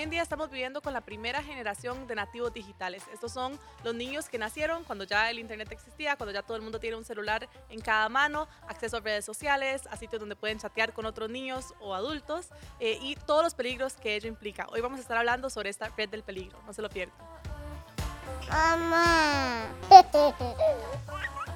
hoy en día estamos viviendo con la primera generación de nativos digitales. Estos son los niños que nacieron cuando ya el Internet existía, cuando ya todo el mundo tiene un celular en cada mano, acceso a redes sociales, a sitios donde pueden chatear con otros niños o adultos eh, y todos los peligros que ello implica. Hoy vamos a estar hablando sobre esta red del peligro, no se lo pierdan. Mamá.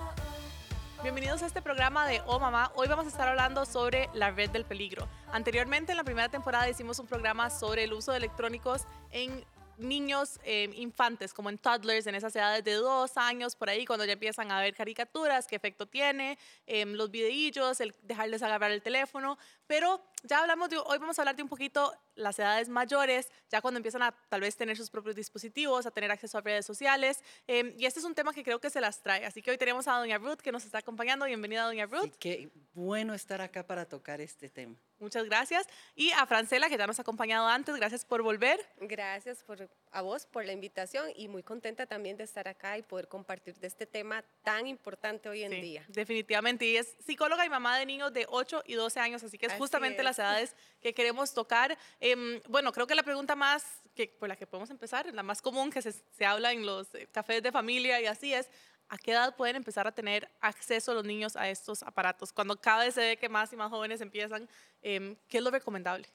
Bienvenidos a este programa de Oh Mamá. Hoy vamos a estar hablando sobre la red del peligro. Anteriormente, en la primera temporada, hicimos un programa sobre el uso de electrónicos en niños eh, infantes, como en toddlers, en esas edades de dos años, por ahí, cuando ya empiezan a ver caricaturas, qué efecto tiene, eh, los videillos, el dejarles agarrar el teléfono. Pero ya hablamos de, hoy vamos a hablar de un poquito las edades mayores, ya cuando empiezan a tal vez tener sus propios dispositivos, a tener acceso a redes sociales. Eh, y este es un tema que creo que se las trae. Así que hoy tenemos a Doña Ruth que nos está acompañando. Bienvenida, Doña Ruth. Sí, qué bueno estar acá para tocar este tema. Muchas gracias. Y a Francela, que ya nos ha acompañado antes, gracias por volver. Gracias por, a vos por la invitación y muy contenta también de estar acá y poder compartir de este tema tan importante hoy en Sí, día. Definitivamente. Y es psicóloga y mamá de niños de 8 y 12 años, así que es Así justamente es. las edades que queremos tocar. Em, bueno, creo que la pregunta más, que, por la que podemos empezar, la más común que se, se habla en los eh, cafés de familia y así es, ¿a qué edad pueden empezar a tener acceso los niños a estos aparatos? Cuando cada vez se ve que más y más jóvenes empiezan, em, ¿qué es lo recomendable?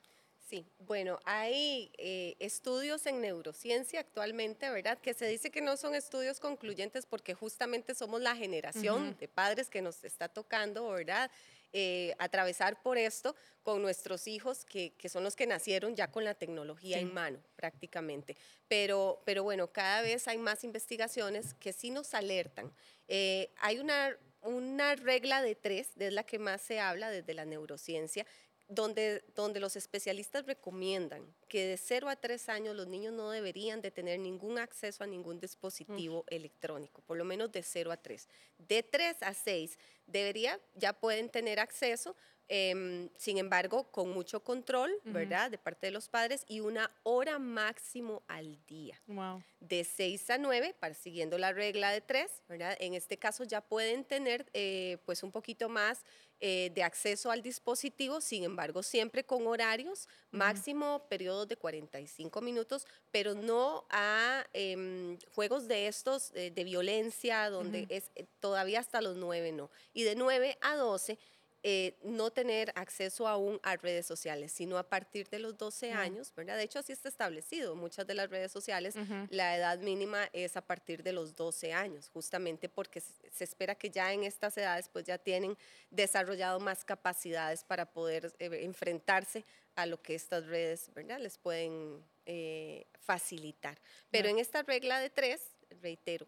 Sí, bueno, hay eh, estudios en neurociencia actualmente, ¿verdad? Que se dice que no son estudios concluyentes porque justamente somos la generación de padres que nos está tocando, ¿verdad? Eh, atravesar por esto con nuestros hijos, que, que son los que nacieron ya con la tecnología Sí. en mano prácticamente. Pero, pero bueno, cada vez hay más investigaciones que sí nos alertan. Eh, hay una, una regla de tres, es la que más se habla desde la neurociencia, donde, donde los especialistas recomiendan que de 0 a 3 años los niños no deberían de tener ningún acceso a ningún dispositivo electrónico, por lo menos de 0 a 3. De 3 a 6 debería, ya pueden tener acceso, em, sin embargo, con mucho control, Ujú. ¿verdad? De parte de los padres y una hora máximo al día Wow. de 6 a 9, para, siguiendo la regla de 3, ¿verdad? En este caso ya pueden tener eh, pues un poquito más eh, de acceso al dispositivo, sin embargo, siempre con horarios, máximo periodos de 45 minutos, pero no a em, juegos de estos eh, de violencia, donde Ujú. es eh, todavía hasta los 9 no. Y de 9 a 12 eh, no tener acceso aún a redes sociales, sino a partir de los 12 Ujú. años, ¿verdad? De hecho, así está establecido. Muchas de las redes sociales, la edad mínima es a partir de los 12 años, justamente porque se espera que ya en estas edades pues ya tienen desarrollado más capacidades para poder eh, enfrentarse a lo que estas redes, ¿verdad? Les pueden eh, facilitar. Pero en esta regla de tres, reitero,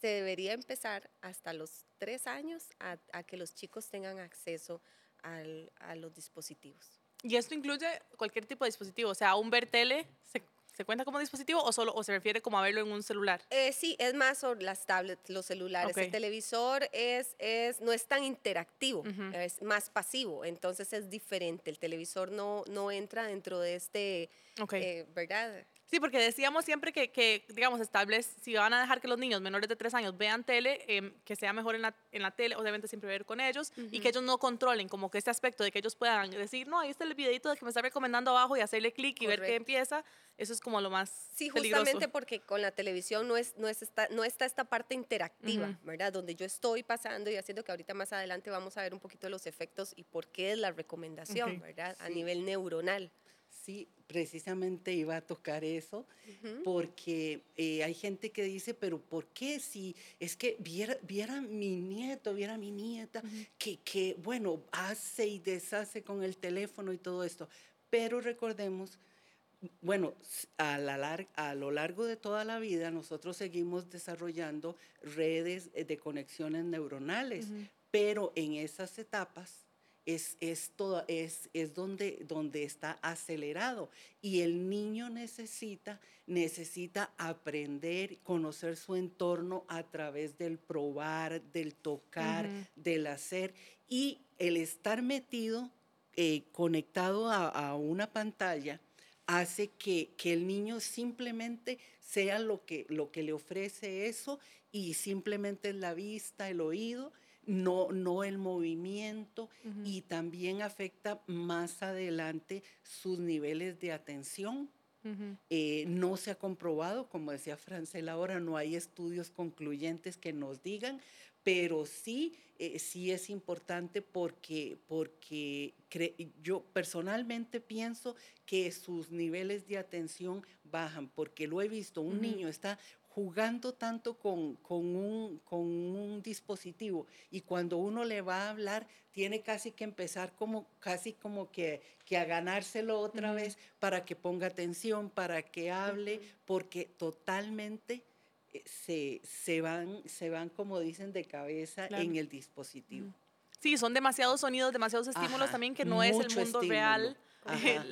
se debería empezar hasta los tres años a, a que los chicos tengan acceso al- a los dispositivos. ¿Y esto incluye cualquier tipo de dispositivo? O sea, un ver tele, ¿se, se cuenta como dispositivo o solo o se refiere como a verlo en un celular? Eh, sí, es más sobre las tablets, los celulares. El televisor es, es, no es tan interactivo, es más pasivo, entonces es diferente. El televisor no, no entra dentro de este, Ok. eh, ¿verdad? Sí, porque decíamos siempre que, que, digamos, estables, si van a dejar que los niños menores de tres años vean tele, em, que sea mejor en la, en la tele, obviamente siempre ver con ellos, y que ellos no controlen como que este aspecto de que ellos puedan decir, no, ahí está el videito de que me está recomendando abajo y hacerle clic y ver qué empieza, eso es como lo más Sí, peligroso. justamente porque con la televisión no, es, no, es esta, no está esta parte interactiva. ¿verdad? Donde yo estoy pasando y haciendo que ahorita más adelante vamos a ver un poquito los efectos y por qué es la recomendación. ¿verdad? A nivel neuronal. Sí, precisamente iba a tocar eso, porque eh, hay gente que dice, pero ¿por qué si es que viera, viera mi nieto, viera mi nieta, que, que, bueno, hace y deshace con el teléfono y todo esto? Pero recordemos, bueno, a, la lar- a lo largo de toda la vida nosotros seguimos desarrollando redes eh, de conexiones neuronales, pero en esas etapas es, es, toda- es, es donde, donde está acelerado. Y el niño necesita, necesita aprender, conocer su entorno a través del probar, del tocar, del hacer. Y el estar metido, eh, conectado a, a una pantalla hace que, que el niño simplemente sea lo que, lo que le ofrece eso y simplemente es la vista, el oído, no, no el movimiento y también afecta más adelante sus niveles de atención. Eh, no se ha comprobado, como decía Francel ahora, no hay estudios concluyentes que nos digan, pero sí, eh, sí es importante porque, porque yo personalmente pienso que sus niveles de atención bajan, porque lo he visto, un niño está jugando tanto con, con, un, con, un, dispositivo. Y cuando uno le va a hablar tiene casi que empezar como casi como que, que a ganárselo otra vez para que ponga atención, para que hable, porque totalmente eh, se, se, van, se van, como dicen, de cabeza en el dispositivo. Sí, son demasiados sonidos, demasiados estímulos también que no es el mundo real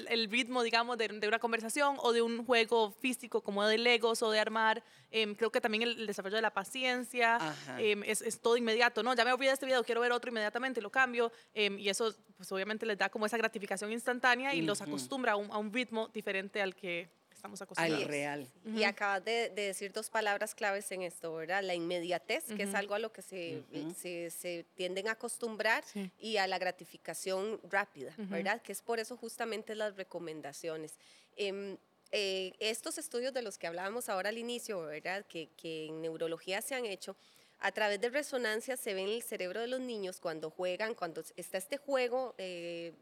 el, ritmo, digamos, de, una conversación o de un juego físico como de Legos o de armar. Em, creo que también el, desarrollo de la paciencia em, es, es, todo inmediato, ¿no? Ya me olvidé de este video, quiero ver otro inmediatamente, lo cambio. Em, y eso, pues obviamente les da como esa gratificación instantánea y los acostumbra a un, a un ritmo diferente al que estamos acostumbrados. Al real. Y acabas de, decir dos palabras claves en esto, ¿verdad? La inmediatez, que es algo a lo que se, se, se tienden a acostumbrar, y a la gratificación rápida, ¿verdad? Que es por eso justamente las recomendaciones. Em, eh, estos estudios de los que hablábamos ahora al inicio, ¿verdad? Que, que en neurología se han hecho, a través de resonancia se ve en el cerebro de los niños cuando juegan, cuando está este juego eh,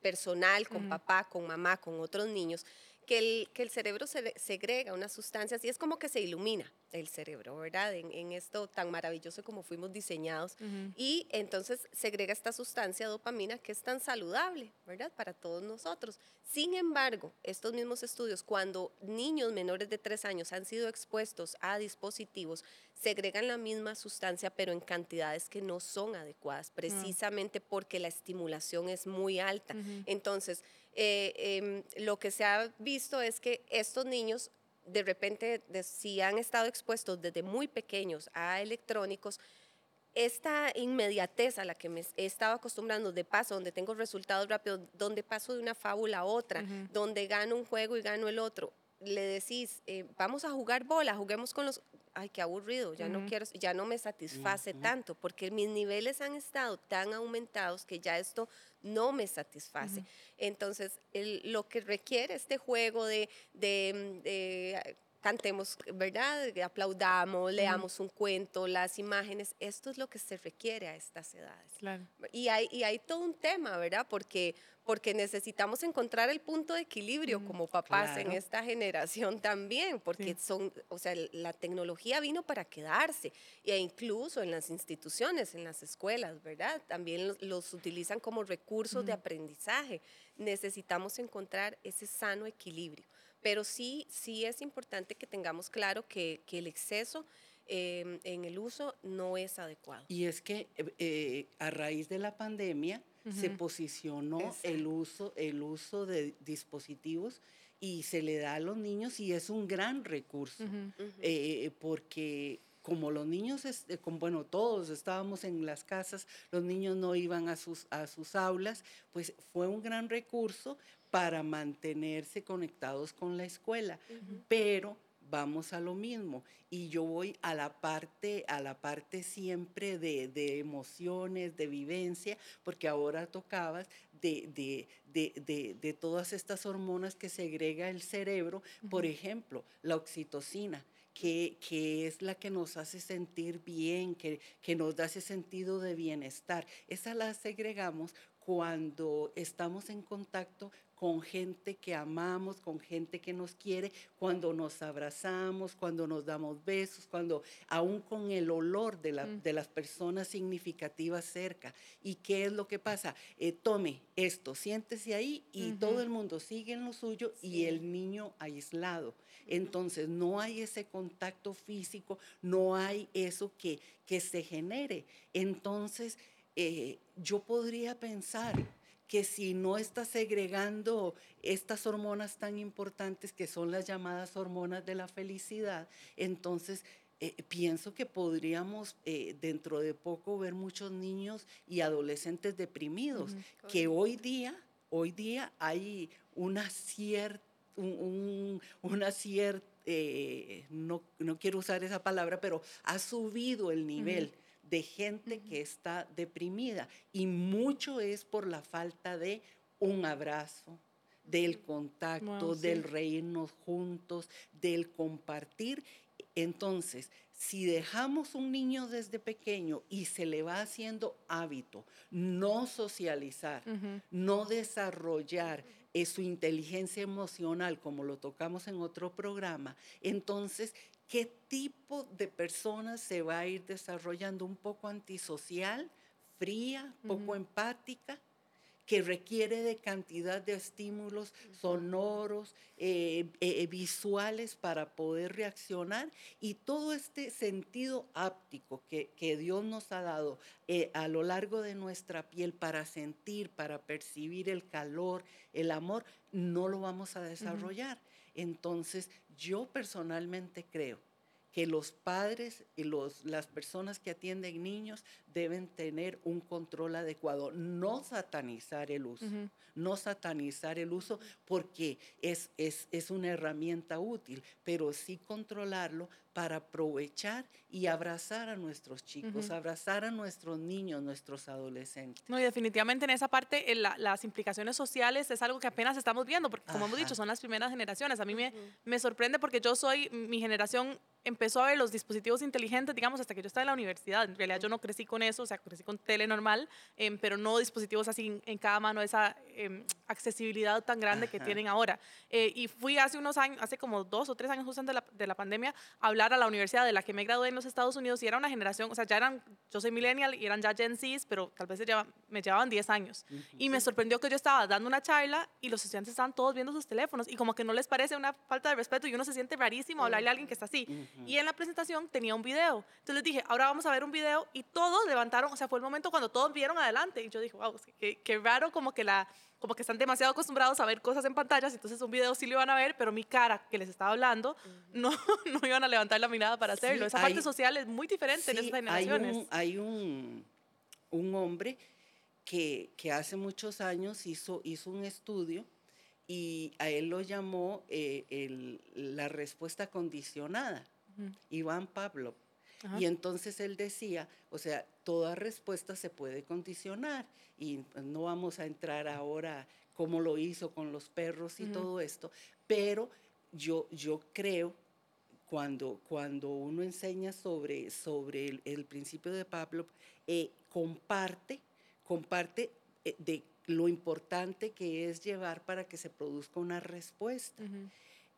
personal con papá, con mamá, con otros niños, que el, que el cerebro se, segrega unas sustancias y es como que se ilumina el cerebro, ¿verdad? En, esto tan maravilloso como fuimos diseñados. Y entonces segrega esta sustancia dopamina que es tan saludable, ¿verdad? Para todos nosotros. Sin embargo, estos mismos estudios, cuando niños menores de tres años han sido expuestos a dispositivos, segregan la misma sustancia, pero en cantidades que no son adecuadas, precisamente porque la estimulación es muy alta. Entonces, eh, em, lo que se ha visto es que estos niños de repente, si han estado expuestos desde muy pequeños a electrónicos, esta inmediatez a la que me he estado acostumbrando de paso, donde tengo resultados rápidos, donde paso de una fábula a otra, donde gano un juego y gano el otro, le decís, eh, vamos a jugar bola, juguemos con los ay, qué aburrido, ya no quiero, ya no me satisface tanto, porque mis niveles han estado tan aumentados que ya esto no me satisface. Entonces, lo que requiere este juego de, de cantemos, ¿verdad? Aplaudamos, leamos un cuento, las imágenes, esto es lo que se requiere a estas edades. Claro. Y hay, y hay todo un tema, ¿verdad? Porque, porque necesitamos encontrar el punto de equilibrio como papás en esta generación también, porque son, o sea, la tecnología vino para quedarse, e incluso en las instituciones, en las escuelas, ¿verdad? También los, utilizan como recursos de aprendizaje. Necesitamos encontrar ese sano equilibrio pero sí, sí es importante que tengamos claro que, que el exceso em, en el uso no es adecuado. Y es que eh, eh, a raíz de la pandemia se posicionó el uso, el uso de dispositivos y se le da a los niños y es un gran recurso, eh, porque como los niños, bueno, todos estábamos en las casas, los niños no iban a sus, a sus aulas, pues fue un gran recurso para mantenerse conectados con la escuela. Pero vamos a lo mismo y yo voy a la parte a la parte siempre de, emociones de vivencia porque ahora tocabas de, de, todas estas hormonas que segrega el cerebro por ejemplo la oxitocina que, que, es la que nos hace sentir bien, que, que nos da ese sentido de bienestar. Esa la segregamos cuando estamos en contacto con gente que amamos, con gente que nos quiere, cuando nos abrazamos, cuando nos damos besos, cuando aún con el olor de, la, mm. de las personas significativas cerca. ¿Y qué es lo que pasa? Eh, tome esto, siéntese ahí y todo el mundo sigue en lo suyo y el niño aislado. Entonces no hay ese contacto físico, no hay eso que, que se genere. Entonces eh, yo podría pensar que si no está segregando estas hormonas tan importantes que son las llamadas hormonas de la felicidad, entonces eh, pienso que podríamos eh, dentro de poco ver muchos niños y adolescentes deprimidos, que hoy día, hoy día hay una cierta, una cierta, eh, no, no, quiero usar esa palabra, pero ha subido el nivel de gente que está deprimida y mucho es por la falta de un abrazo, del contacto, Wow, sí. del reírnos juntos, del compartir. Entonces, si dejamos un niño desde pequeño y se le va haciendo hábito no socializar, no desarrollar eh, su inteligencia emocional, como lo tocamos en otro programa, entonces, ¿qué tipo de persona se va a ir desarrollando? Un poco antisocial, fría, poco Ujú. empática, que requiere de cantidad de estímulos sonoros, eh, eh, visuales para poder reaccionar y todo este sentido áptico que, que Dios nos ha dado eh, a lo largo de nuestra piel para sentir, para percibir el calor, el amor, no lo vamos a desarrollar. Entonces, yo personalmente creo que los padres y los, las personas que atienden niños deben tener un control adecuado, no satanizar el uso, no satanizar el uso porque es, es, es una herramienta útil, pero sí controlarlo para aprovechar y abrazar a nuestros chicos, Ujú. abrazar a nuestros niños, nuestros adolescentes. No, y definitivamente en esa parte eh, la- las implicaciones sociales es algo que apenas estamos viendo, porque como hemos dicho, son las primeras generaciones. A mí me, sorprende porque yo soy, mi generación empezó a ver los dispositivos inteligentes, digamos, hasta que yo estaba en la universidad. En realidad yo no crecí con eso, o sea, crecí con tele normal, em, pero no dispositivos así en, en cada mano, esa em, accesibilidad tan grande que tienen ahora. Eh, y fui hace unos años, hace como dos o tres años justo antes de la, de la pandemia, a hablar a la universidad de la que me gradué en los Estados Unidos y era una generación, o sea, ya eran, yo soy millennial y eran ya Gen Zs, pero tal vez lleva- me llevaban 10 años. Y me sorprendió que yo estaba dando una charla y los estudiantes estaban todos viendo sus teléfonos y como que no les parece una falta de respeto y uno se siente rarísimo hablarle a alguien que está así. Ujú. Y en la presentación tenía un video. Entonces les dije, ahora vamos a ver un video y todos levantaron, o sea, fue el momento cuando todos vieron adelante y yo dije, wow, qué, qué raro como que la como que están demasiado acostumbrados a ver cosas en pantallas, entonces un video sí lo iban a ver, pero mi cara que les estaba hablando no, no iban a levantar la mirada para Sí, hacerlo. Esa hay- parte social es muy diferente en Sí, esas hay generaciones. un, hay un, un hombre que, que hace muchos años hizo, hizo un estudio y a él lo llamó eh, el- la respuesta condicionada, Ujú. Iván Pavlov. Ajá. Y entonces él decía, o sea, toda respuesta se puede condicionar y no vamos a entrar ahora cómo lo hizo con los perros y todo esto, pero yo, yo creo cuando, cuando uno enseña sobre, sobre el, el principio de Pavlov, eh, comparte, comparte eh, de lo importante que es llevar para que se produzca una respuesta.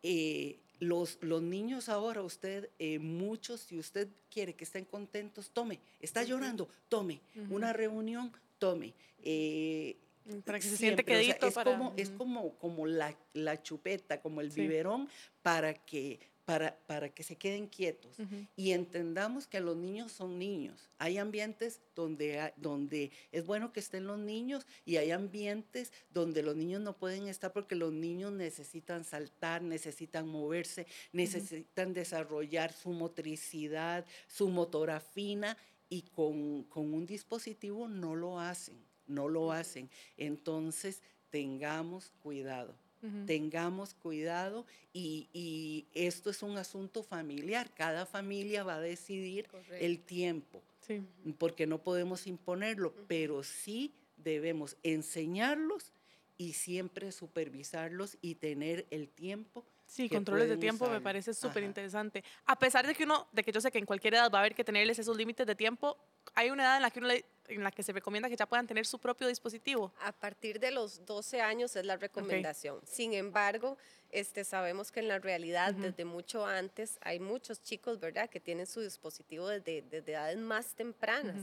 Eh, los, los niños ahora, usted, eh, muchos, si usted quiere que estén contentos, tome. Está llorando, tome. Una reunión, tome. Eh, Para que se siente siempre, o sea, quedito. es para- como, es como, como la, la chupeta, como el Sí. biberón, para que, para, para que se queden quietos. Y entendamos que los niños son niños. Hay ambientes donde, donde es bueno que estén los niños y hay ambientes donde los niños no pueden estar porque los niños necesitan saltar, necesitan moverse, necesitan desarrollar su motricidad, su motora fina y con, con un dispositivo no lo hacen, no lo hacen. Entonces, tengamos cuidado Tengamos cuidado y, y esto es un asunto familiar. Cada familia va a decidir Correcto. el tiempo, Sí. porque no podemos imponerlo, pero sí debemos enseñarlos y siempre supervisarlos y tener el tiempo. Sí, controles de tiempo me parece súper interesante. A pesar de que uno, de que yo sé que en cualquier edad va a haber que tenerles esos límites de tiempo, hay una edad en la que uno le- en la que se recomienda que ya puedan tener su propio dispositivo. A partir de los 12 años es la recomendación. Sin embargo, este, sabemos que en la realidad, desde mucho antes, hay muchos chicos, ¿verdad?, que tienen su dispositivo desde, desde edades más tempranas.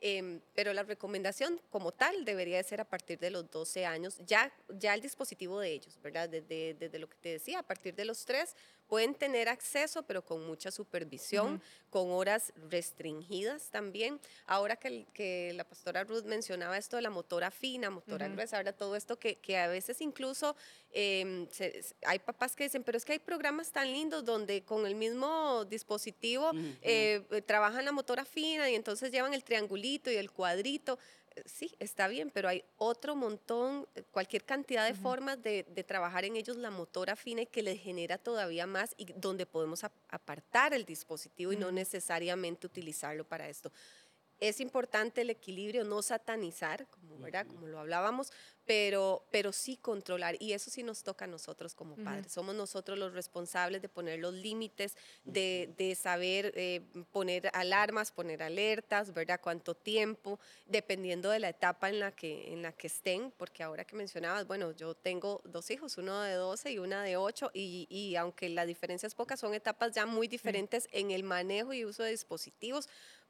Em, pero la recomendación como tal debería de ser a partir de los 12 años, ya, ya el dispositivo de ellos, ¿verdad? Desde, desde lo que te decía, a partir de los 3 pueden tener acceso, pero con mucha supervisión, con horas restringidas también. Ahora que, la pastora Ruth mencionaba esto de la motora fina, motora gruesa, ¿verdad? Todo esto que, que a veces incluso em, se- hay papás que dicen, pero es que hay programas tan lindos donde con el mismo dispositivo eh, trabajan la motora fina y entonces llevan el triangulito y el cuadrito. Sí, está bien, pero hay otro montón, eh, cualquier cantidad de formas de, de trabajar en ellos la motora fina y que les genera todavía más y donde podemos ap- apartar el dispositivo y no necesariamente utilizarlo para esto. Es importante el equilibrio, no satanizar, como, ¿verdad? como lo hablábamos, pero, pero sí controlar. Y eso sí nos toca a nosotros como padres. Somos nosotros los responsables de poner los límites, de, de saber eh, poner alarmas, poner alertas, ¿verdad? Cuánto tiempo, dependiendo de la etapa en la que, en la que estén, porque ahora que mencionabas, bueno, yo tengo dos hijos, uno de 12 y una de 8, y, y aunque la diferencia es poca, son etapas ya muy diferentes en el manejo y uso de dispositivos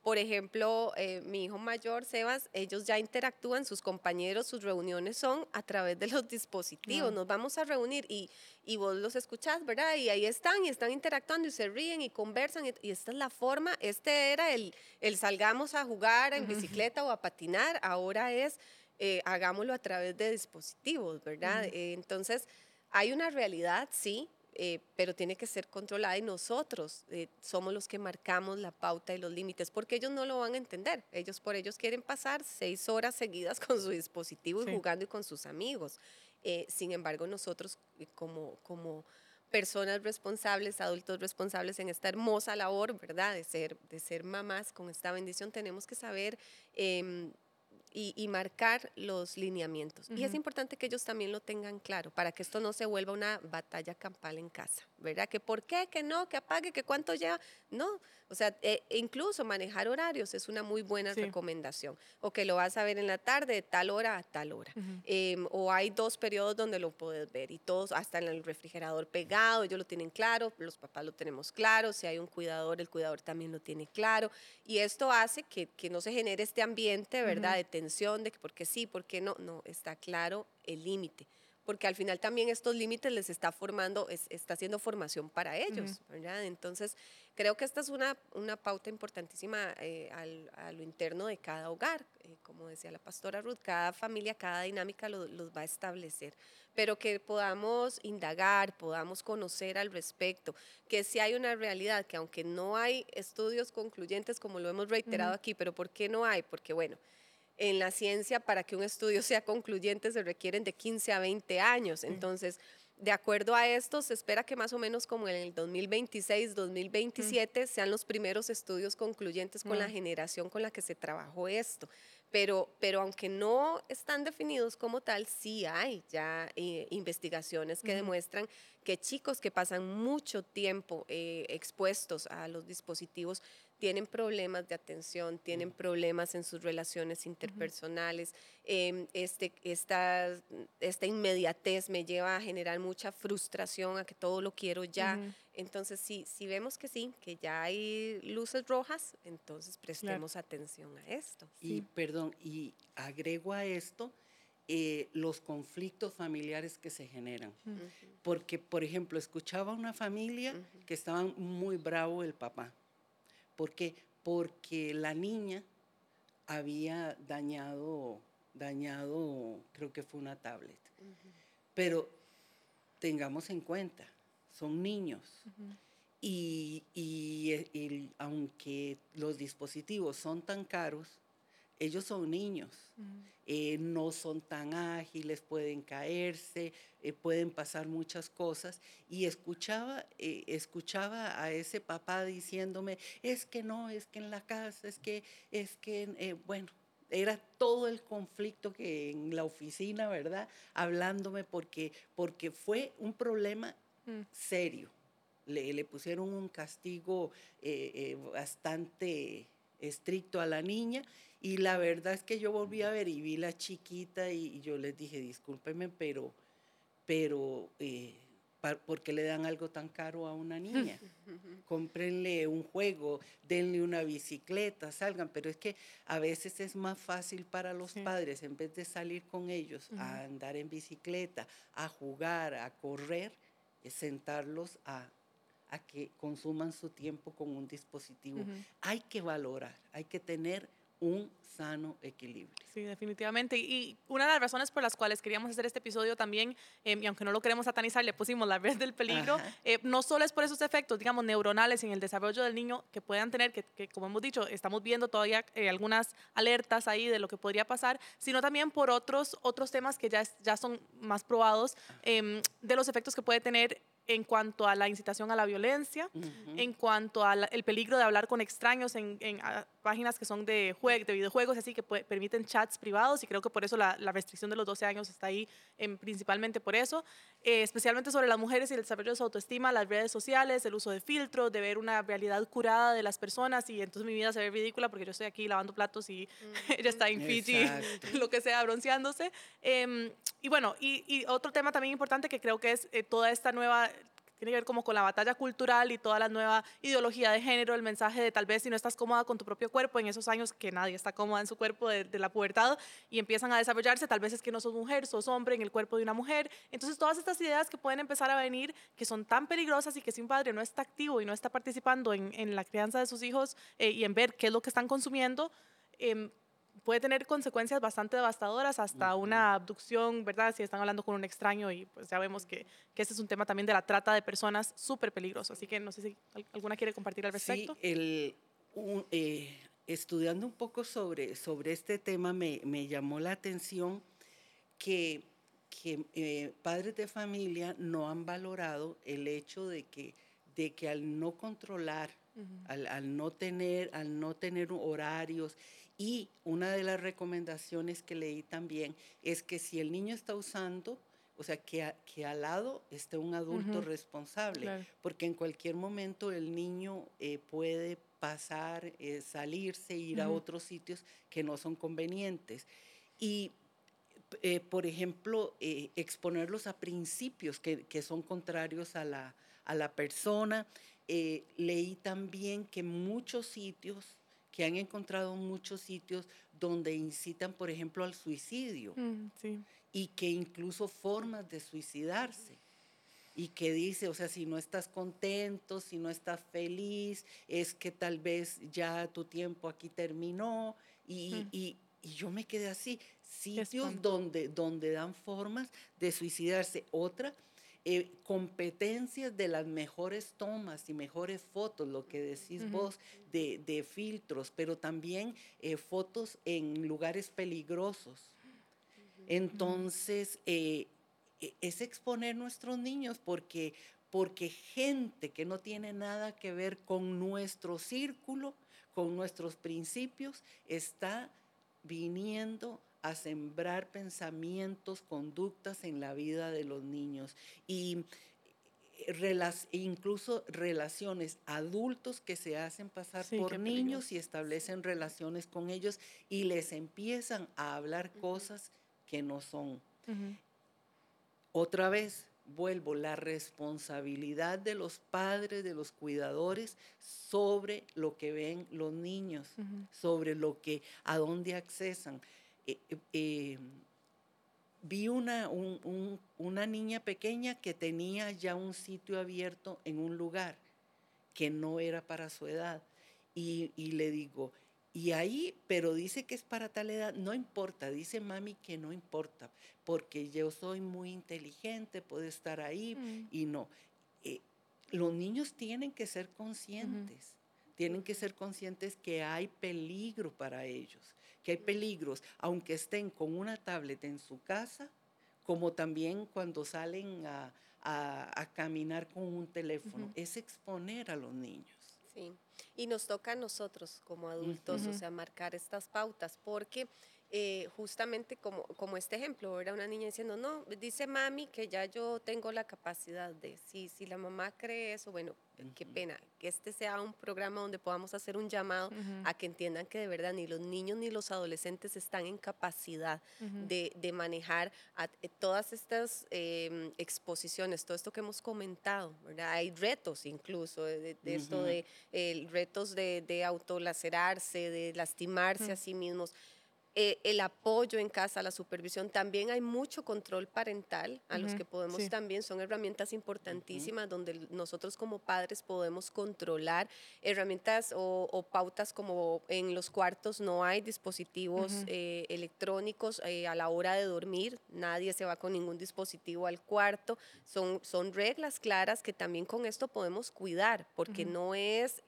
por ejemplo, eh, mi hijo mayor, Sebas, ellos ya interactúan, sus compañeros, sus reuniones son a través de los dispositivos. Nos vamos a reunir y, y, vos los escuchás, ¿verdad? Y ahí están y están interactuando y se ríen y conversan. Y, esta es la forma, este era el, el salgamos a jugar en bicicleta o a patinar, ahora es eh, hagámoslo a través de dispositivos, ¿verdad? Eh, entonces, hay una realidad, sí, eh, pero tiene que ser controlada y nosotros eh, somos los que marcamos la pauta y los límites, porque ellos no lo van a entender. Ellos por ellos quieren pasar seis horas seguidas con su dispositivo y jugando y con sus amigos. Eh, sin embargo, nosotros como, como personas responsables, adultos responsables en esta hermosa labor, ¿verdad? De ser, de ser mamás con esta bendición, tenemos que saber em, y, marcar los lineamientos. Y es importante que ellos también lo tengan claro para que esto no se vuelva una batalla campal en casa, ¿verdad? Que por qué, que no, que apague, que cuánto lleva. No, o sea, e, incluso manejar horarios es una muy buena recomendación. O que lo vas a ver en la tarde de tal hora a tal hora. Em, o hay dos periodos donde lo puedes ver y todos, hasta en el refrigerador pegado, ellos lo tienen claro, los papás lo tenemos claro, si hay un cuidador, el cuidador también lo tiene claro. Y esto hace que, que no se genere este ambiente, ¿verdad? De tensión, de que porque sí, porque no. No, está claro el límite porque al final también estos límites les está formando, está haciendo formación para ellos, ¿verdad? Entonces, creo que esta es una, una pauta importantísima eh, al, a lo interno de cada hogar, eh, como decía la pastora Ruth, cada familia, cada dinámica los va a establecer, pero que podamos indagar, podamos conocer al respecto, que si hay una realidad, que aunque no hay estudios concluyentes, como lo hemos reiterado aquí, pero ¿por qué no hay? Porque bueno, en la ciencia para que un estudio sea concluyente se requieren de 15 a 20 años. Entonces, de acuerdo a esto, se espera que más o menos como en el 2026, 2027 sean los primeros estudios concluyentes con la generación con la que se trabajó esto. Pero, pero aunque no están definidos como tal, sí hay ya eh, investigaciones que demuestran que chicos que pasan mucho tiempo eh, expuestos a los dispositivos tienen problemas de atención, tienen problemas en sus relaciones interpersonales. Em, este, esta, esta inmediatez me lleva a generar mucha frustración, a que todo lo quiero ya. Entonces, si, si vemos que sí, que ya hay luces rojas, entonces prestemos atención a esto. Y perdón, y agrego a esto eh, los conflictos familiares que se generan. Porque, por ejemplo, escuchaba una familia que estaban muy bravo el papá ¿Por qué? Porque la niña había dañado, dañado, creo que fue una tablet. Pero tengamos en cuenta, son niños. y, y, aunque los dispositivos son tan caros, ellos son niños, eh, no son tan ágiles, pueden caerse, eh, pueden pasar muchas cosas. Y escuchaba, eh, escuchaba a ese papá diciéndome, es que no, es que en la casa, es que, es que, bueno, era todo el conflicto que en la oficina, ¿verdad? Hablándome porque, porque fue un problema mm. serio. Le, le, pusieron un castigo bastante estricto a la niña y la verdad es que yo volví a ver y vi la chiquita y, yo les dije, discúlpenme, pero, pero eh, ¿por qué le dan algo tan caro a una niña? Cómprenle un juego, denle una bicicleta, salgan, pero es que a veces es más fácil para los padres, en vez de salir con ellos a andar en bicicleta, a jugar, a correr, es sentarlos a a que consuman su tiempo con un dispositivo. Hay que valorar, hay que tener un sano equilibrio. Sí, definitivamente. Y una de las razones por las cuales queríamos hacer este episodio también, em, y aunque no lo queremos satanizar, le pusimos la red del peligro, eh, no solo es por esos efectos, digamos, neuronales en el desarrollo del niño que puedan tener, que, como hemos dicho, estamos viendo todavía eh, algunas alertas ahí de lo que podría pasar, sino también por otros, otros temas que ya, ya son más probados em, de los efectos que puede tener en cuanto a la incitación a la violencia, en cuanto al peligro de hablar con extraños en, páginas que son de, de videojuegos, así que permiten chats privados y creo que por eso la, restricción de los 12 años está ahí, principalmente por eso, eh, especialmente sobre las mujeres y el desarrollo de su autoestima, las redes sociales, el uso de filtros, de ver una realidad curada de las personas y entonces mi vida se ve ridícula porque yo estoy aquí lavando platos y ella está en Fiji, lo que sea, bronceándose. Em, y bueno, y, otro tema también importante que creo que es eh, toda esta nueva tiene que ver como con la batalla cultural y toda la nueva ideología de género, el mensaje de tal vez si no estás cómoda con tu propio cuerpo en esos años que nadie está cómoda en su cuerpo de, la pubertad y empiezan a desarrollarse, tal vez es que no sos mujer, sos hombre en el cuerpo de una mujer. Entonces todas estas ideas que pueden empezar a venir, que son tan peligrosas y que si un padre no está activo y no está participando en, la crianza de sus hijos eh, y en ver qué es lo que están consumiendo, eh, puede tener consecuencias bastante devastadoras, hasta una abducción, ¿verdad? Si están hablando con un extraño y pues ya vemos que, que este es un tema también de la trata de personas súper peligroso. Así que no sé si alguna quiere compartir al respecto. Sí, el, eh, estudiando un poco sobre, sobre este tema me, me llamó la atención que, que eh, padres de familia no han valorado el hecho de que, de que al no controlar, al, al, no tener, al no tener horarios y una de las recomendaciones que leí también es que si el niño está usando, o sea, que, que al lado esté un adulto responsable, porque en cualquier momento el niño eh, puede pasar, eh, salirse, ir a otros sitios que no son convenientes. Y, eh, por ejemplo, exponerlos a principios que, que, son contrarios a la, a la persona. leí también que muchos sitios que han encontrado muchos sitios donde incitan, por ejemplo, al suicidio mm, y que incluso formas de suicidarse y que dice, o sea, si no estás contento, si no estás feliz, es que tal vez ya tu tiempo aquí terminó y, mm. y, y yo me quedé así, sitios donde, donde dan formas de suicidarse. Otra, eh, competencias de las mejores tomas y mejores fotos, lo que decís vos, de, filtros, pero también eh, fotos en lugares peligrosos. Entonces, eh, e, es exponer nuestros niños porque, porque gente que no tiene nada que ver con nuestro círculo, con nuestros principios, está viniendo a sembrar pensamientos, conductas en la vida de los niños. Y eh, incluso relaciones adultos que se hacen pasar por niños y establecen relaciones con ellos y les empiezan a hablar cosas que no son. Otra vez, vuelvo, la responsabilidad de los padres, de los cuidadores sobre lo que ven los niños, sobre lo que, a dónde accesan. Eh, eh, vi una, una niña pequeña que tenía ya un sitio abierto en un lugar que no era para su edad. Y, le digo, y ahí, pero dice que es para tal edad, no importa, dice mami que no importa, porque yo soy muy inteligente, puedo estar ahí mm. y no. Eh, los niños tienen que ser conscientes, tienen que ser conscientes que hay peligro para ellos que hay peligros, aunque estén con una tablet en su casa, como también cuando salen a, caminar con un teléfono, es exponer a los niños. Sí, y nos toca a nosotros como adultos, o sea, marcar estas pautas, porque eh, justamente como, como este ejemplo, era una niña diciendo, no, dice mami que ya yo tengo la capacidad de, si, si la mamá cree eso, bueno, qué pena, que este sea un programa donde podamos hacer un llamado a que entiendan que de verdad ni los niños ni los adolescentes están en capacidad de, de, manejar eh, todas estas em, exposiciones, todo esto que hemos comentado, ¿verdad? Hay retos incluso de, esto de retos de, de autolacerarse, de lastimarse a sí mismos. Eh, el apoyo en casa, la supervisión, también hay mucho control parental a los que podemos también, son herramientas importantísimas donde nosotros como padres podemos controlar herramientas o, pautas como en los cuartos no hay dispositivos eh, electrónicos eh, a la hora de dormir, nadie se va con ningún dispositivo al cuarto, son, son reglas claras que también con esto podemos cuidar, porque no es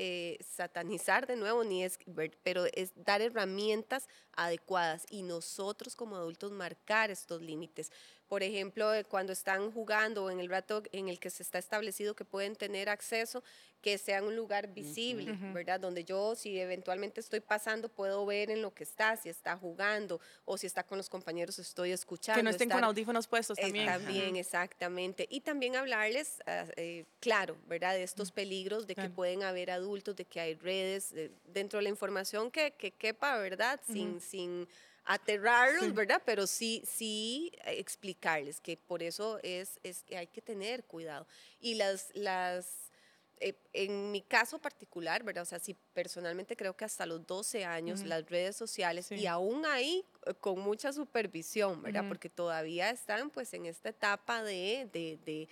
satanizar de nuevo, ni es, pero es dar herramientas adecuadas y nosotros como adultos marcar estos límites. Por ejemplo, cuando están jugando o en el rato en el que se está establecido que pueden tener acceso, que sea un lugar visible, ¿verdad? Donde yo, si eventualmente estoy pasando, puedo ver en lo que está, si está jugando o si está con los compañeros, estoy escuchando. Que no estén con audífonos puestos también. también, exactamente. Y también hablarles, ah, eh, claro, ¿verdad? De estos peligros, de que pueden haber adultos, de que hay redes, dentro de la información que, que quepa, ¿verdad? Sin, sin aterrarlos, ¿verdad? Pero sí, sí explicarles que por eso es, es que hay que tener cuidado. Y las, las eh, en mi caso particular, ¿verdad? O sea, sí, personalmente creo que hasta los 12 años las redes sociales y aún ahí eh, con mucha supervisión, ¿verdad? Porque todavía están pues en esta etapa de, de, de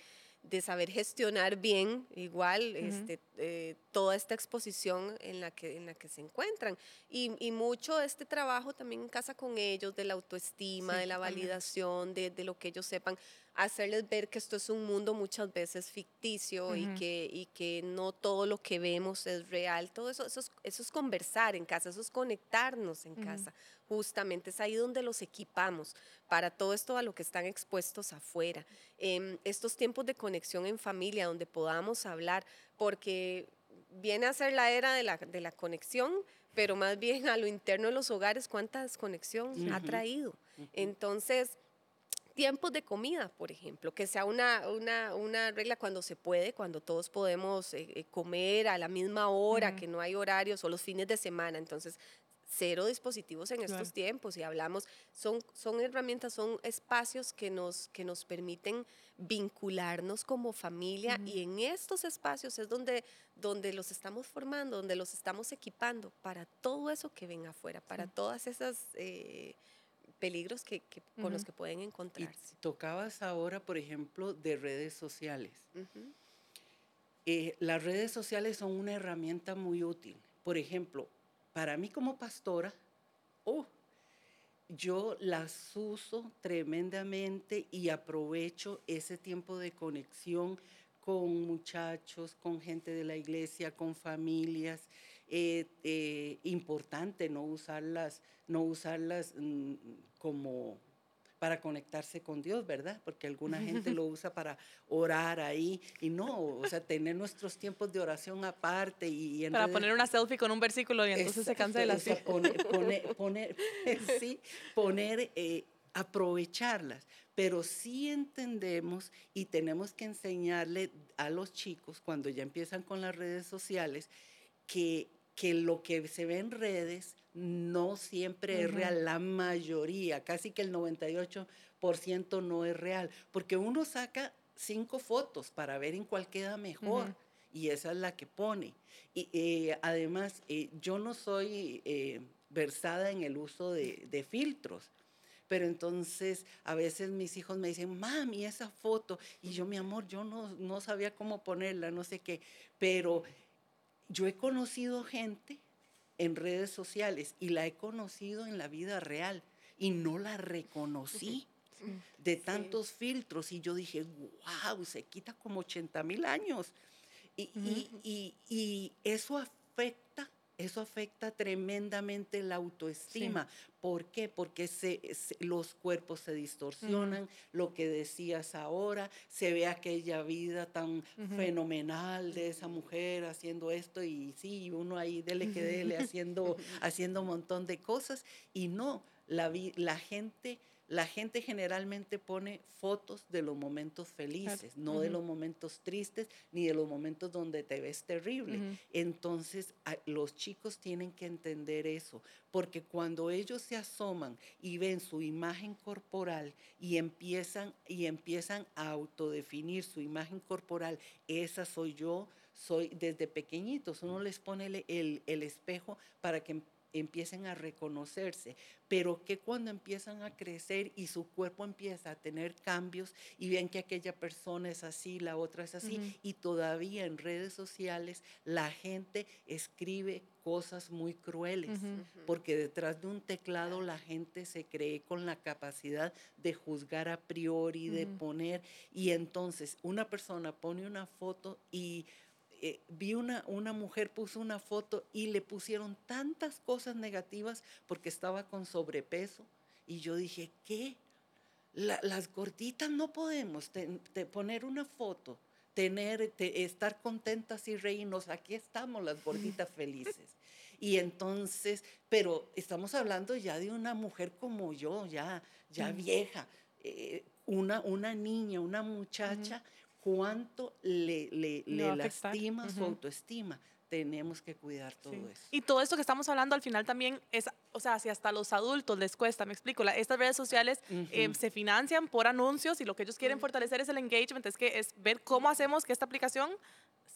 de saber gestionar bien igual este, eh, toda esta exposición en la que, en la que se encuentran. Y, y, mucho de este trabajo también en casa con ellos, de la autoestima, de la validación, de, de, lo que ellos sepan, hacerles ver que esto es un mundo muchas veces ficticio y, que, y que no todo lo que vemos es real. Todo eso, eso es, eso es conversar en casa, eso es conectarnos en casa. Justamente es ahí donde los equipamos para todo esto a lo que están expuestos afuera. Em, estos tiempos de conexión en familia donde podamos hablar, porque viene a ser la era de la, de la conexión, pero más bien a lo interno de los hogares, cuánta desconexión ha traído. Entonces, tiempos de comida, por ejemplo, que sea una, una, una regla cuando se puede, cuando todos podemos eh, eh, comer a la misma hora, que no hay horarios o los fines de semana. Entonces, cero dispositivos en estos tiempos y hablamos, son, son herramientas, son espacios que nos, que nos permiten vincularnos como familia y en estos espacios es donde, donde los estamos formando, donde los estamos equipando para todo eso que ven afuera, para todas esas... Eh, peligros que, con los que pueden encontrarse. tocabas ahora, por ejemplo, de redes sociales. Eh, las redes sociales son una herramienta muy útil. Por ejemplo, para mí como pastora, oh, yo las uso tremendamente y aprovecho ese tiempo de conexión con muchachos, con gente de la iglesia, con familias. Eh, eh, importante no usarlas, no usarlas mm, como para conectarse con Dios, ¿verdad? Porque alguna gente lo usa para orar ahí y no, o sea, tener nuestros tiempos de oración aparte y... para poner una selfie con un versículo y entonces se cansa de la o poner, poner, sí, poner eh, aprovecharlas, pero sí entendemos y tenemos que enseñarle a los chicos cuando ya empiezan con las redes sociales que que lo que se ve en redes no siempre es real, la mayoría, casi que el 98% no es real, porque uno saca cinco fotos para ver en cuál queda mejor. Y esa es la que pone. Y eh, además, eh, yo no soy eh, versada en el uso de, filtros. Pero entonces a veces mis hijos me dicen, mami, esa foto. Y yo, mi amor, yo no, no sabía cómo ponerla, no sé qué. Pero yo he conocido gente en redes sociales y la he conocido en la vida real y no la reconocí de tantos filtros y yo dije, wow, se quita como 80 mil años. y, eso afecta eso afecta tremendamente la autoestima. ¿Por qué? Porque se, los cuerpos se distorsionan, lo que decías ahora, se ve aquella vida tan fenomenal de esa mujer haciendo esto y sí, uno ahí dele que dele haciendo, haciendo un montón de cosas. Y no, la, la gente la gente generalmente pone fotos de los momentos felices, no de los momentos tristes ni de los momentos donde te ves terrible. Entonces, los chicos tienen que entender eso, porque cuando ellos se asoman y ven su imagen corporal y empiezan y empiezan a autodefinir su imagen corporal, esa soy yo, soy desde pequeñitos, uno les pone el, el espejo para que empiecen a reconocerse, pero que cuando empiezan a crecer y su cuerpo empieza a tener cambios y ven que aquella persona es así, la otra es así, y todavía en redes sociales la gente escribe cosas muy crueles, porque detrás de un teclado la gente se cree con la capacidad de juzgar a priori, de poner, y entonces una persona pone una foto y eh, vi una, una mujer puso una foto y le pusieron tantas cosas negativas porque estaba con sobrepeso. Y yo dije, ¿qué? las gorditas no podemos poner una foto, tener, estar contentas y reírnos. Aquí estamos las gorditas felices. Y entonces, pero estamos hablando ya de una mujer como yo, ya, ya vieja, eh, una, una niña, una muchacha, cuánto le, le, lastima su autoestima. Tenemos que cuidar todo eso. Y todo esto que estamos hablando al final también es, o sea, si hasta los adultos les cuesta, me explico, estas redes sociales em, se financian por anuncios y lo que ellos quieren fortalecer es el engagement, es que es ver cómo hacemos que esta aplicación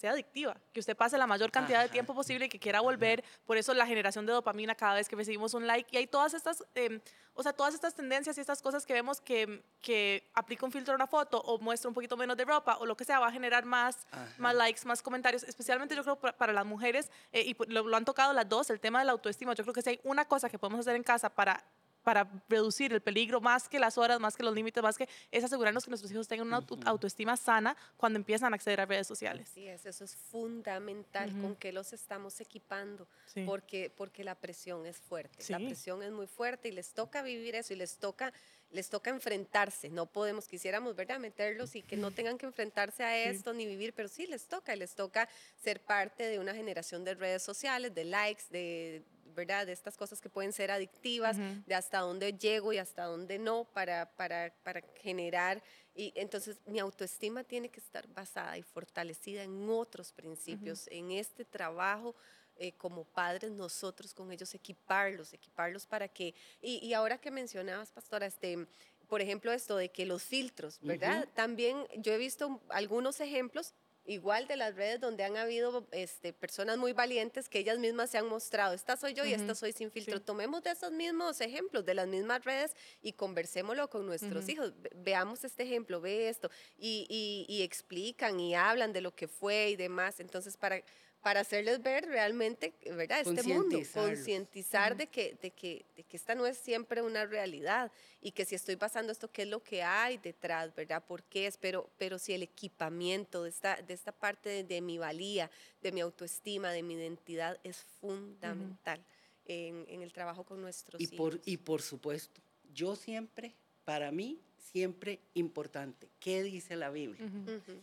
sea adictiva, que usted pase la mayor cantidad de tiempo posible y que quiera volver. Por eso la generación de dopamina cada vez que recibimos un like. Y hay todas estas, em, o sea, todas estas tendencias y estas cosas que vemos que, que aplica un filtro a una foto o muestra un poquito menos de ropa o lo que sea, va a generar más, más likes, más comentarios. Especialmente yo creo para, las mujeres, eh, y lo, lo han tocado las dos, el tema de la autoestima. Yo creo que si hay una cosa que podemos hacer en casa para para reducir el peligro, más que las horas, más que los límites, más que es asegurarnos que nuestros hijos tengan una autoestima sana cuando empiezan a acceder a redes sociales. Sí, eso es fundamental, con qué los estamos equipando, porque, porque la presión es fuerte, la presión es muy fuerte y les toca vivir eso y les toca les toca enfrentarse, no podemos, quisiéramos, ¿verdad?, meterlos y que no tengan que enfrentarse a esto ni vivir, pero sí les toca, les toca ser parte de una generación de redes sociales, de likes, de, ¿verdad? De estas cosas que pueden ser adictivas, de hasta dónde llego y hasta dónde no para, para, para generar. Y entonces mi autoestima tiene que estar basada y fortalecida en otros principios, en este trabajo. Eh, como padres nosotros con ellos equiparlos, equiparlos para que, y, y ahora que mencionabas, pastora, este, por ejemplo, esto de que los filtros, ¿verdad? También yo he visto algunos ejemplos igual de las redes donde han habido este, personas muy valientes que ellas mismas se han mostrado, esta soy yo y esta soy sin filtro. Tomemos de esos mismos ejemplos, de las mismas redes y conversémoslo con nuestros hijos. Veamos este ejemplo, ve esto y, y, explican y hablan de lo que fue y demás. Entonces, para para hacerles ver realmente, ¿verdad? Este mundo, concientizar de, que, de, que, de que esta no es siempre una realidad y que si estoy pasando esto, ¿qué es lo que hay detrás, ¿verdad? ¿Por qué es? Pero, pero si el equipamiento de esta, de esta parte de, mi valía, de mi autoestima, de mi identidad es fundamental en, en, el trabajo con nuestros y hijos. Por, y por supuesto, yo siempre, para mí, siempre importante, ¿qué dice la Biblia?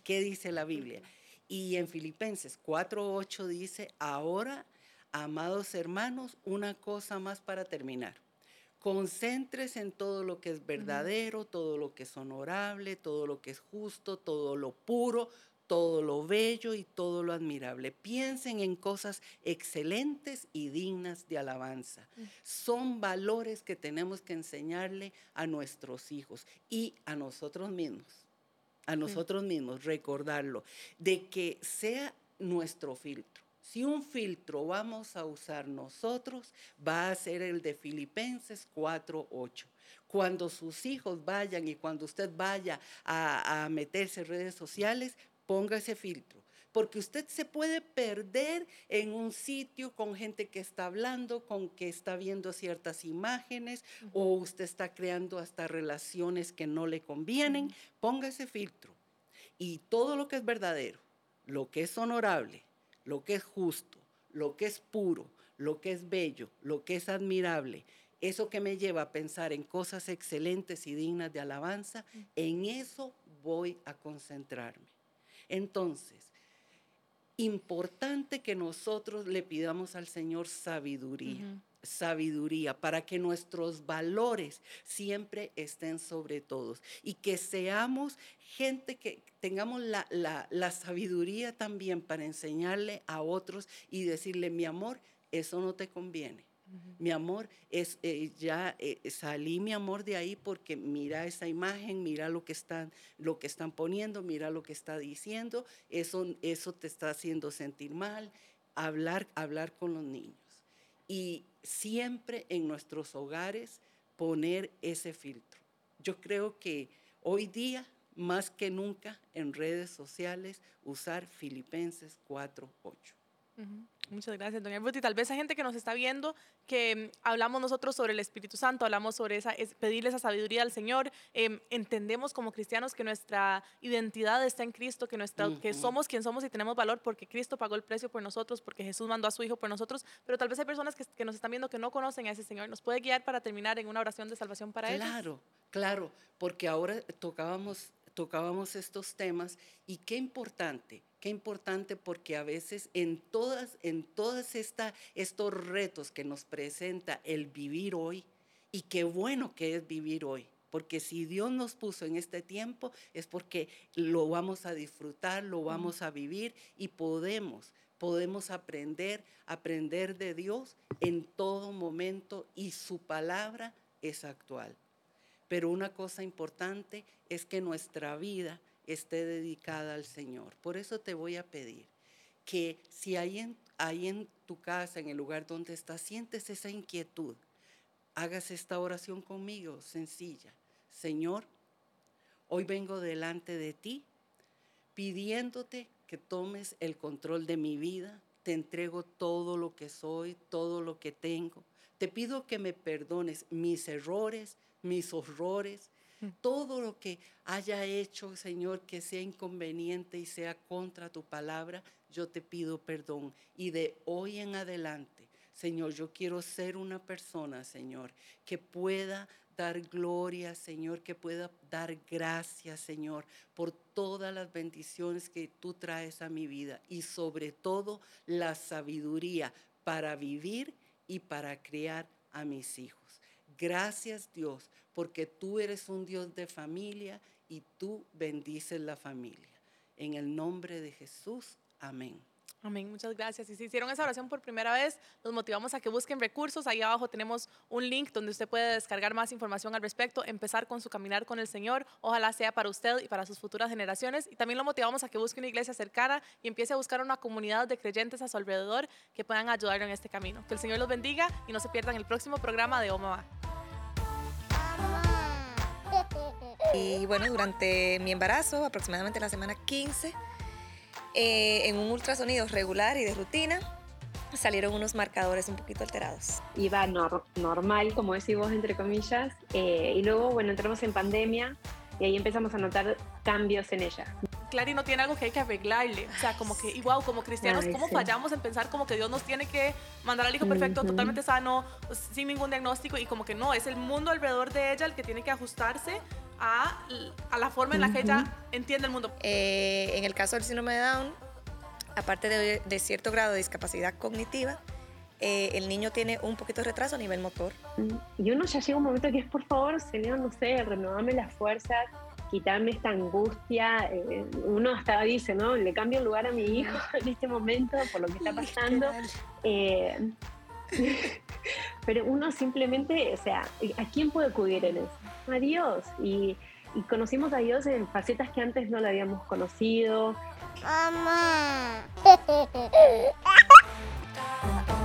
¿Qué dice la Biblia? Y en Filipenses 4.8 dice, ahora, amados hermanos, una cosa más para terminar. Concéntrese en todo lo que es verdadero, todo lo que es honorable, todo lo que es justo, todo lo puro, todo lo bello y todo lo admirable. Piensen en cosas excelentes y dignas de alabanza. Son valores que tenemos que enseñarle a nuestros hijos y a nosotros mismos a nosotros mismos, recordarlo, de que sea nuestro filtro. Si un filtro vamos a usar nosotros, va a ser el de Filipenses 4.8. Cuando sus hijos vayan y cuando usted vaya a, a meterse en redes sociales, ponga ese filtro porque usted se puede perder en un sitio con gente que está hablando, con que está viendo ciertas imágenes o usted está creando hasta relaciones que no le convienen. Ponga ese filtro. Y todo lo que es verdadero, lo que es honorable, lo que es justo, lo que es puro, lo que es bello, lo que es admirable, eso que me lleva a pensar en cosas excelentes y dignas de alabanza, en eso voy a concentrarme. Entonces, importante que nosotros le pidamos al Señor sabiduría. sabiduría, para que nuestros valores siempre estén sobre todos y que seamos gente que tengamos la, la sabiduría también para enseñarle a otros y decirle, mi amor, eso no te conviene mi amor, es, eh, ya eh, salí mi amor de ahí porque mira esa imagen, mira lo que están, lo que están poniendo, mira lo que está diciendo, eso, eso te está haciendo sentir mal, hablar, hablar con los niños. Y siempre en nuestros hogares poner ese filtro. Yo creo que hoy día, más que nunca, en redes sociales, usar Filipenses 4.8. Muchas gracias, doña Ruth. Y tal vez hay gente que nos está viendo que mm, hablamos nosotros sobre el Espíritu Santo, hablamos sobre esa, pedirle esa sabiduría al Señor. Em, entendemos como cristianos que nuestra identidad está en Cristo, que, nuestra, que somos quien somos y tenemos valor porque Cristo pagó el precio por nosotros, porque Jesús mandó a su Hijo por nosotros. Pero tal vez hay personas que, que nos están viendo que no conocen a ese Señor. ¿Nos puede guiar para terminar en una oración de salvación para ellos? Claro, claro, porque ahora tocábamos tocábamos estos temas y qué importante, qué importante porque a veces en todas, en todas esta, estos retos que nos presenta el vivir hoy, y qué bueno que es vivir hoy, porque si Dios nos puso en este tiempo es porque lo vamos a disfrutar, lo vamos a vivir y podemos, podemos aprender, aprender de Dios en todo momento y su palabra es actual. Pero una cosa importante es que nuestra vida esté dedicada al Señor. Por eso te voy a pedir que si hay en, en tu casa, en el lugar donde estás, sientes esa inquietud, hagas esta oración conmigo, sencilla. Señor, hoy vengo delante de ti pidiéndote que tomes el control de mi vida. Te entrego todo lo que soy, todo lo que tengo. Te pido que me perdones mis errores, mis horrores. Todo lo que haya hecho, Señor, que sea inconveniente y sea contra tu palabra, yo te pido perdón. Y de hoy en adelante, Señor, yo quiero ser una persona, Señor, que pueda dar gloria, Señor, que pueda dar gracias, Señor, por todas las bendiciones que tú traes a mi vida y sobre todo la sabiduría para vivir y para criar a mis hijos. Gracias Dios, porque tú eres un Dios de familia y tú bendices la familia. En el nombre de Jesús, amén. Amén, muchas gracias. Y si hicieron esa oración por primera vez, los motivamos a que busquen recursos. Ahí abajo tenemos un link donde usted puede descargar más información al respecto, empezar con su caminar con el Señor. Ojalá sea para usted y para sus futuras generaciones. Y también lo motivamos a que busque una iglesia cercana y empiece a buscar una comunidad de creyentes a su alrededor que puedan ayudarlo en este camino. Que el Señor los bendiga y no se pierdan el próximo programa de Oma Y bueno, durante mi embarazo, aproximadamente la semana 15, eh, en un ultrasonido regular y de rutina, salieron unos marcadores un poquito alterados. Iba normal, como decís vos, entre comillas, eh, y luego, bueno, entramos en pandemia y ahí empezamos a notar cambios en ella. Clary no tiene algo que hay que arreglarle. O sea, como que, igual, como cristianos, ¿cómo fallamos en pensar como que Dios nos tiene que mandar al hijo perfecto, totalmente sano, sin ningún diagnóstico? Y como que no, es el mundo alrededor de ella el que tiene que ajustarse a, a la forma en la que ella entiende el mundo. Eh, en el caso del síndrome de Down, aparte de, de cierto grado de discapacidad cognitiva, eh, el niño tiene un poquito de retraso a nivel motor. Y uno ya llega un momento que es, por favor, Señor, no sé, renovame las fuerzas, quitarme esta angustia. Eh, uno hasta dice, ¿no? Le cambio el lugar a mi hijo en este momento por lo que está pasando. Eh, pero uno simplemente, o sea, ¿a quién puede acudir en eso? A Dios. Y, y conocimos a Dios en facetas que antes no lo habíamos conocido. Mamá.